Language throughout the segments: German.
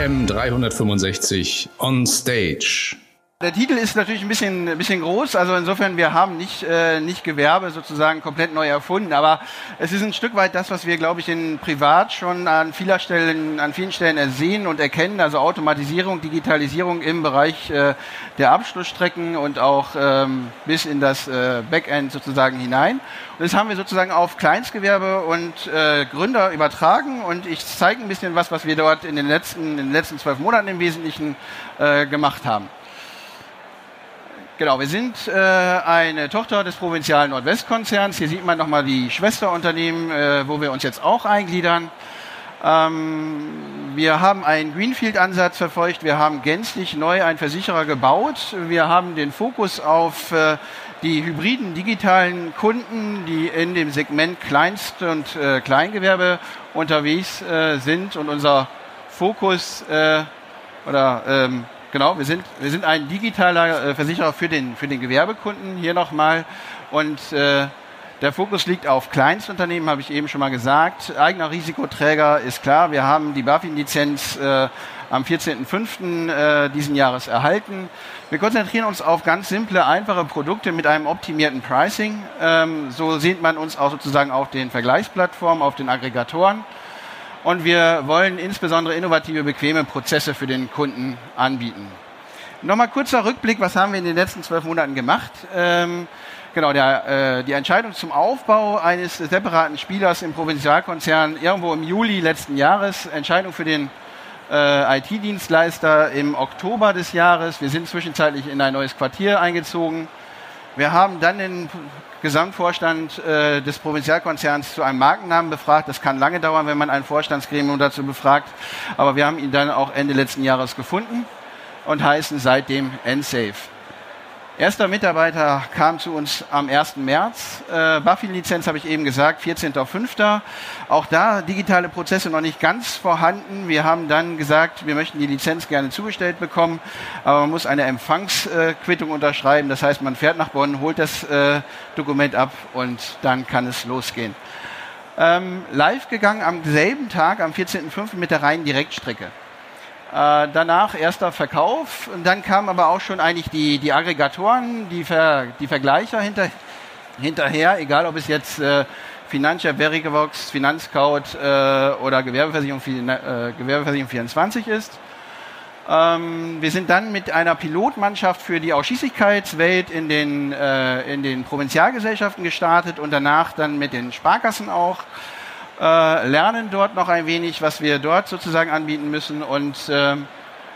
AM 365 on Stage. Der Titel ist natürlich ein bisschen, ein bisschen groß, also insofern, wir haben nicht, äh, nicht Gewerbe sozusagen komplett neu erfunden, aber es ist ein Stück weit das, was wir, glaube ich, in Privat schon an, vieler Stellen, an vielen Stellen ersehen und erkennen, also Automatisierung, Digitalisierung im Bereich äh, der Abschlussstrecken und auch ähm, bis in das äh, Backend sozusagen hinein. Und das haben wir sozusagen auf Kleinstgewerbe und äh, Gründer übertragen und ich zeige ein bisschen was, was wir dort in den letzten, in den letzten zwölf Monaten im Wesentlichen äh, gemacht haben. Genau, wir sind äh, eine Tochter des Provinzialen Nordwestkonzerns. Hier sieht man nochmal die Schwesterunternehmen, äh, wo wir uns jetzt auch eingliedern. Ähm, wir haben einen Greenfield-Ansatz verfolgt. Wir haben gänzlich neu einen Versicherer gebaut. Wir haben den Fokus auf äh, die hybriden digitalen Kunden, die in dem Segment Kleinst- und äh, Kleingewerbe unterwegs äh, sind. Und unser Fokus äh, oder ähm, Genau, wir sind, wir sind ein digitaler äh, Versicherer für den, für den Gewerbekunden hier nochmal. Und äh, der Fokus liegt auf Kleinstunternehmen, habe ich eben schon mal gesagt. Eigener Risikoträger ist klar. Wir haben die BaFin-Lizenz äh, am 14.05. Äh, diesen Jahres erhalten. Wir konzentrieren uns auf ganz simple, einfache Produkte mit einem optimierten Pricing. Ähm, so sieht man uns auch sozusagen auf den Vergleichsplattformen, auf den Aggregatoren und wir wollen insbesondere innovative, bequeme Prozesse für den Kunden anbieten. Nochmal kurzer Rückblick, was haben wir in den letzten zwölf Monaten gemacht? Ähm, genau, der, äh, die Entscheidung zum Aufbau eines separaten Spielers im Provinzialkonzern irgendwo im Juli letzten Jahres, Entscheidung für den äh, IT-Dienstleister im Oktober des Jahres. Wir sind zwischenzeitlich in ein neues Quartier eingezogen. Wir haben dann den Gesamtvorstand äh, des Provinzialkonzerns zu einem Markennamen befragt. Das kann lange dauern, wenn man ein Vorstandsgremium dazu befragt. Aber wir haben ihn dann auch Ende letzten Jahres gefunden und heißen seitdem NSafe. Erster Mitarbeiter kam zu uns am 1. März. Äh, Buffy-Lizenz habe ich eben gesagt, 14.05. Auch da digitale Prozesse noch nicht ganz vorhanden. Wir haben dann gesagt, wir möchten die Lizenz gerne zugestellt bekommen, aber man muss eine Empfangsquittung unterschreiben. Das heißt, man fährt nach Bonn, holt das äh, Dokument ab und dann kann es losgehen. Ähm, live gegangen am selben Tag, am 14.05. mit der reinen Direktstrecke. Äh, danach erster Verkauf und dann kamen aber auch schon eigentlich die, die Aggregatoren, die, Ver, die Vergleicher hinter, hinterher, egal ob es jetzt äh, Financia, Verivox, Finanzscout äh, oder Gewerbeversicherung, äh, Gewerbeversicherung 24 ist. Ähm, wir sind dann mit einer Pilotmannschaft für die Ausschließlichkeitswelt in den, äh, in den Provinzialgesellschaften gestartet und danach dann mit den Sparkassen auch äh, lernen dort noch ein wenig, was wir dort sozusagen anbieten müssen. Und äh,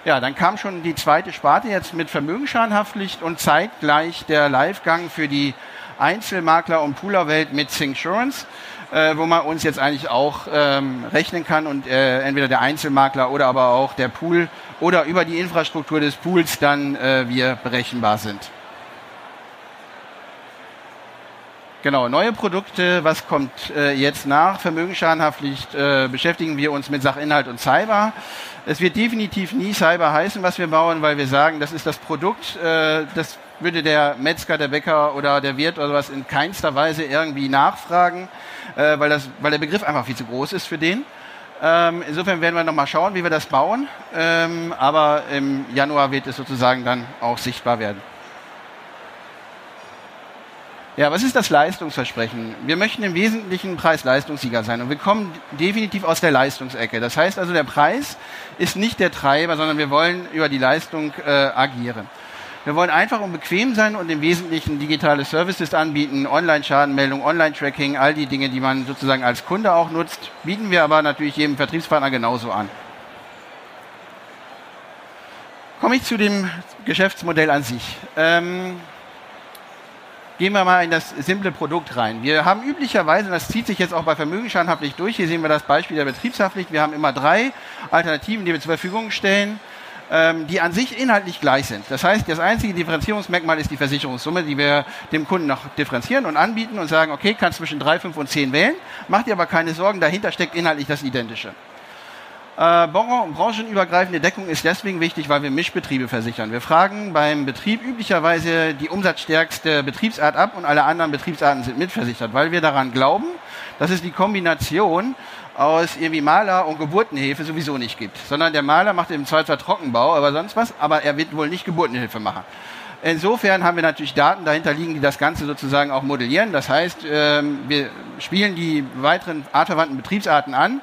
ja, dann kam schon die zweite Sparte jetzt mit Vermögensschadenhaftpflicht und zeitgleich der Livegang für die Einzelmakler- und Poolerwelt mit Thinksurance, äh, wo man uns jetzt eigentlich auch ähm, rechnen kann und äh, entweder der Einzelmakler oder aber auch der Pool oder über die Infrastruktur des Pools dann äh, wir berechenbar sind. Genau, neue Produkte, was kommt äh, jetzt nach? Vermögensschadenhaftpflicht äh, beschäftigen wir uns mit Sachinhalt und Cyber. Es wird definitiv nie Cyber heißen, was wir bauen, weil wir sagen, das ist das Produkt, äh, das würde der Metzger, der Bäcker oder der Wirt oder sowas in keinster Weise irgendwie nachfragen, äh, weil, das, weil der Begriff einfach viel zu groß ist für den. Ähm, insofern werden wir nochmal schauen, wie wir das bauen. Ähm, aber im Januar wird es sozusagen dann auch sichtbar werden. Ja, was ist das Leistungsversprechen? Wir möchten im Wesentlichen Preis-Leistungssieger sein und wir kommen definitiv aus der Leistungsecke. Das heißt also, der Preis ist nicht der Treiber, sondern wir wollen über die Leistung äh, agieren. Wir wollen einfach und bequem sein und im Wesentlichen digitale Services anbieten, Online-Schadenmeldung, Online-Tracking, all die Dinge, die man sozusagen als Kunde auch nutzt, bieten wir aber natürlich jedem Vertriebspartner genauso an. Komme ich zu dem Geschäftsmodell an sich. Ähm, Gehen wir mal in das simple Produkt rein. Wir haben üblicherweise, und das zieht sich jetzt auch bei Vermögensschadenhaftpflicht durch, hier sehen wir das Beispiel der Betriebshaftpflicht, wir haben immer drei Alternativen, die wir zur Verfügung stellen, ähm, die an sich inhaltlich gleich sind. Das heißt, das einzige Differenzierungsmerkmal ist die Versicherungssumme, die wir dem Kunden noch differenzieren und anbieten und sagen, okay, kannst zwischen drei, fünf und zehn wählen, macht dir aber keine Sorgen, dahinter steckt inhaltlich das Identische. Äh, branchenübergreifende Deckung ist deswegen wichtig, weil wir Mischbetriebe versichern. Wir fragen beim Betrieb üblicherweise die umsatzstärkste Betriebsart ab und alle anderen Betriebsarten sind mitversichert, weil wir daran glauben, dass es die Kombination aus irgendwie Maler und Geburtenhilfe sowieso nicht gibt, sondern der Maler macht im Zweifel Trockenbau, aber sonst was, aber er wird wohl nicht Geburtenhilfe machen. Insofern haben wir natürlich Daten dahinter liegen, die das Ganze sozusagen auch modellieren. Das heißt, ähm, wir spielen die weiteren artverwandten Betriebsarten an,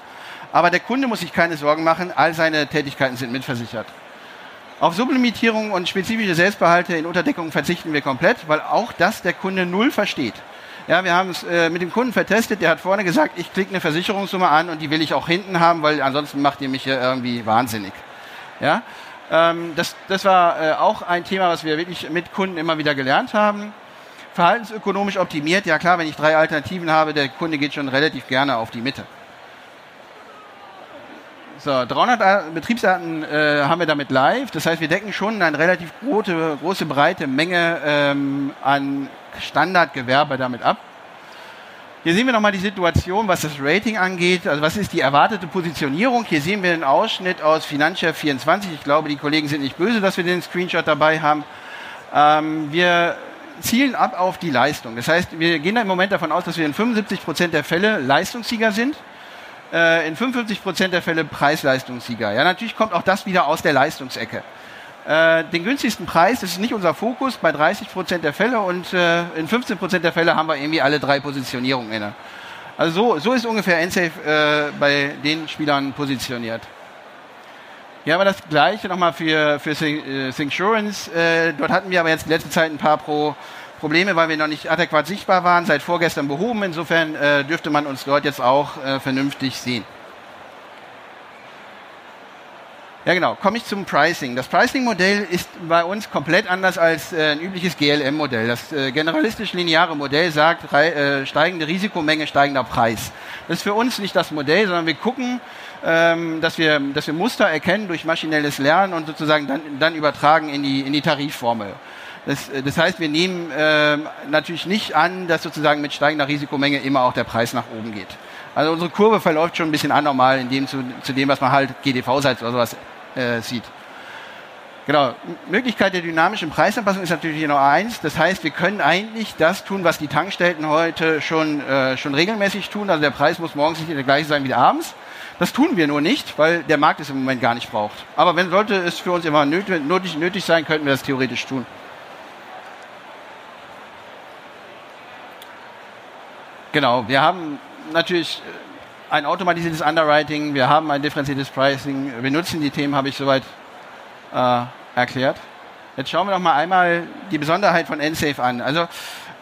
aber der Kunde muss sich keine Sorgen machen, all seine Tätigkeiten sind mitversichert. Auf Sublimitierung und spezifische Selbstbehalte in Unterdeckung verzichten wir komplett, weil auch das der Kunde null versteht. Ja, wir haben es äh, mit dem Kunden vertestet, der hat vorne gesagt, ich klicke eine Versicherungssumme an und die will ich auch hinten haben, weil ansonsten macht ihr mich ja irgendwie wahnsinnig. Ja, ähm, das, das war äh, auch ein Thema, was wir wirklich mit Kunden immer wieder gelernt haben. Verhaltensökonomisch optimiert, ja klar, wenn ich drei Alternativen habe, der Kunde geht schon relativ gerne auf die Mitte. So, 300 Betriebsdaten äh, haben wir damit live. Das heißt, wir decken schon eine relativ große, große breite Menge ähm, an Standardgewerbe damit ab. Hier sehen wir nochmal die Situation, was das Rating angeht. Also was ist die erwartete Positionierung? Hier sehen wir einen Ausschnitt aus Financial 24. Ich glaube, die Kollegen sind nicht böse, dass wir den Screenshot dabei haben. Ähm, wir zielen ab auf die Leistung. Das heißt, wir gehen im Moment davon aus, dass wir in 75 Prozent der Fälle Leistungssieger sind äh, in 55 Prozent der Fälle Preis-Leistungssieger. Ja, natürlich kommt auch das wieder aus der Leistungsecke. Äh, den günstigsten Preis, das ist nicht unser Fokus, bei 30 Prozent der Fälle und äh, in 15 Prozent der Fälle haben wir irgendwie alle drei Positionierungen inne. Also so, so ist ungefähr Ensafe äh, bei den Spielern positioniert. Hier haben wir das gleiche nochmal für, für Syncsurance. Äh, dort hatten wir aber jetzt die letzte Zeit ein paar Pro Probleme, weil wir noch nicht adäquat sichtbar waren, seit vorgestern behoben. Insofern äh, dürfte man uns dort jetzt auch äh, vernünftig sehen. Ja genau, komme ich zum Pricing. Das Pricing-Modell ist bei uns komplett anders als äh, ein übliches GLM-Modell. Das äh, generalistisch lineare Modell sagt, äh, steigende Risikomenge, steigender Preis. Das ist für uns nicht das Modell, sondern wir gucken, ähm, dass, wir, dass wir Muster erkennen durch maschinelles Lernen und sozusagen dann, dann übertragen in die, in die Tarifformel. Das, äh, das heißt, wir nehmen äh, natürlich nicht an, dass sozusagen mit steigender Risikomenge immer auch der Preis nach oben geht. Also unsere Kurve verläuft schon ein bisschen anormal in dem zu, zu dem, was man halt GDV-Seite oder sowas äh, sieht. Genau. Möglichkeit der dynamischen Preisanpassung ist natürlich hier noch eins. Das heißt, wir können eigentlich das tun, was die Tankstellen heute schon, äh, schon regelmäßig tun. Also der Preis muss morgens nicht der gleiche sein wie abends. Das tun wir nur nicht, weil der Markt es im Moment gar nicht braucht. Aber wenn sollte es für uns immer nötig, nötig sein, könnten wir das theoretisch tun. Genau, wir haben natürlich äh, ein automatisiertes Underwriting, wir haben ein differenziertes Pricing, wir nutzen die Themen, habe ich soweit äh, erklärt. Jetzt schauen wir noch mal einmal die Besonderheit von NSafe an. Also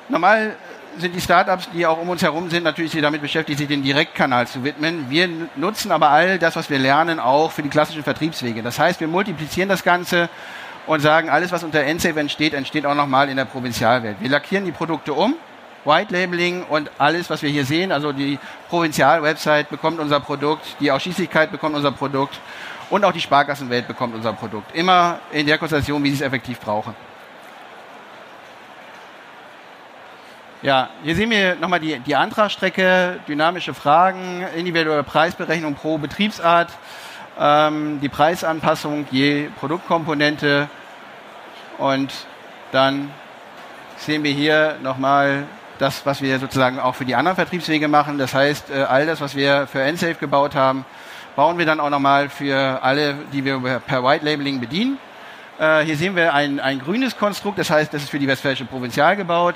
normal sind die Startups, die auch um uns herum sind, natürlich damit beschäftigt, sich den Direktkanal zu widmen. Wir nutzen aber all das, was wir lernen, auch für die klassischen Vertriebswege. Das heißt, wir multiplizieren das Ganze und sagen, alles, was unter NSafe entsteht, entsteht auch nochmal in der Provinzialwelt. Wir lackieren die Produkte um, White Labeling und alles, was wir hier sehen. Also die Provinzial-Website bekommt unser Produkt, die Ausschließlichkeit bekommt unser Produkt und auch die Sparkassenwelt bekommt unser Produkt. Immer in der Konstellation, wie sie es effektiv brauchen. Ja, hier sehen wir nochmal die, die Antragsstrecke, dynamische Fragen, individuelle Preisberechnung pro Betriebsart, ähm, die Preisanpassung je Produktkomponente und dann sehen wir hier nochmal das, was wir sozusagen auch für die anderen Vertriebswege machen. Das heißt, äh, all das, was wir für NSafe gebaut haben, bauen wir dann auch nochmal für alle, die wir per White Labeling bedienen. Äh, hier sehen wir ein, ein grünes Konstrukt, das heißt, das ist für die Westfälische Provinzial gebaut.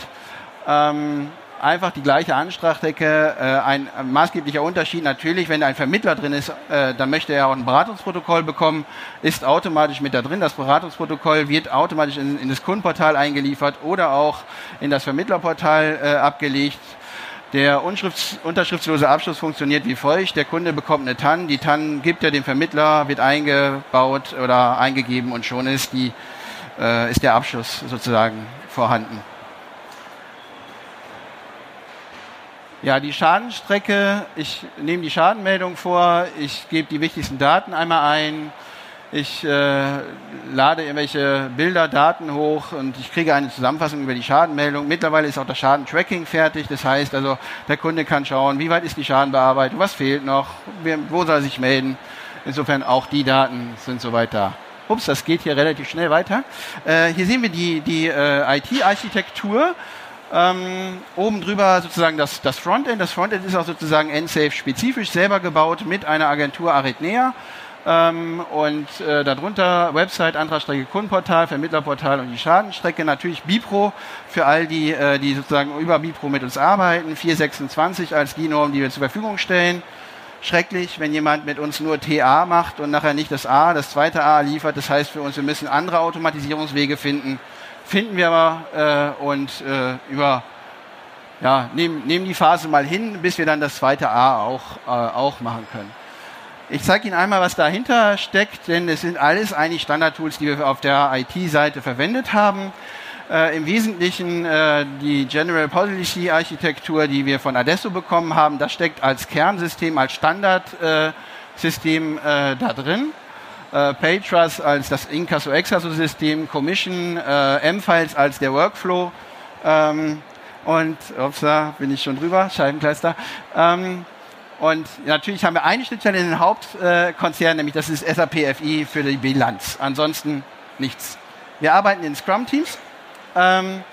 Einfach die gleiche Anstrachdecke. Äh, ein, ein, maßgeblicher Unterschied natürlich, wenn ein Vermittler drin ist, äh, dann möchte er auch ein Beratungsprotokoll bekommen, ist automatisch mit da drin. Das Beratungsprotokoll wird automatisch in, in das Kundenportal eingeliefert oder auch in das Vermittlerportal äh, abgelegt. Der unterschriftslose Abschluss funktioniert wie folgt. Der Kunde bekommt eine TAN, die TAN gibt er dem Vermittler, wird eingebaut oder eingegeben und schon ist, die, äh, ist der Abschluss sozusagen vorhanden. Ja, die Schadenstrecke, ich nehme die Schadenmeldung vor, ich gebe die wichtigsten Daten einmal ein, ich äh, lade irgendwelche Bilder, Daten hoch und ich kriege eine Zusammenfassung über die Schadenmeldung. Mittlerweile ist auch das Schadentracking fertig, das heißt also, der Kunde kann schauen, wie weit ist die Schadenbearbeitung, was fehlt noch, wo soll er sich melden. Insofern auch die Daten sind soweit da. Ups, das geht hier relativ schnell weiter. Äh, hier sehen wir die, die äh, IT-Architektur. Ähm, oben drüber sozusagen das, das Frontend. Das Frontend ist auch sozusagen NSAFE spezifisch selber gebaut mit einer Agentur Arithmea. Ähm, und äh, darunter Website, Antragsstrecke, Kundenportal, Vermittlerportal und die Schadenstrecke. Natürlich Bipro für all die, äh, die sozusagen über Bipro mit uns arbeiten. 426 als die Norm, die wir zur Verfügung stellen. Schrecklich, wenn jemand mit uns nur TA macht und nachher nicht das A, das zweite A liefert. Das heißt für uns, wir müssen andere Automatisierungswege finden finden wir aber äh, und äh, über ja, nehmen, nehmen die Phase mal hin, bis wir dann das zweite A auch, äh, auch machen können. Ich zeige Ihnen einmal, was dahinter steckt, denn es sind alles eigentlich Standard-Tools, die wir auf der IT-Seite verwendet haben. Äh, Im Wesentlichen äh, die General Policy Architektur, die wir von Adesso bekommen haben, das steckt als Kernsystem, als Standardsystem äh, da drin äh, PayTrust als das Incasso-Exasso-System, Commission, äh, M-Files als der Workflow ähm, und, ups, da bin ich schon drüber, Scheibenkleister. Ähm, und natürlich haben wir eine Schnittstelle in den Hauptkonzern, nämlich das ist SAP FI für die Bilanz. Ansonsten nichts. Wir arbeiten in Scrum-Teams. Ähm,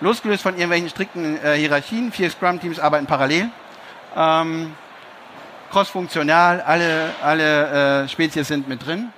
losgelöst von irgendwelchen strikten äh, Hierarchien. Vier Scrum-Teams arbeiten parallel. Ähm, cross-funktional, alle, alle äh, Spezies sind mit drin.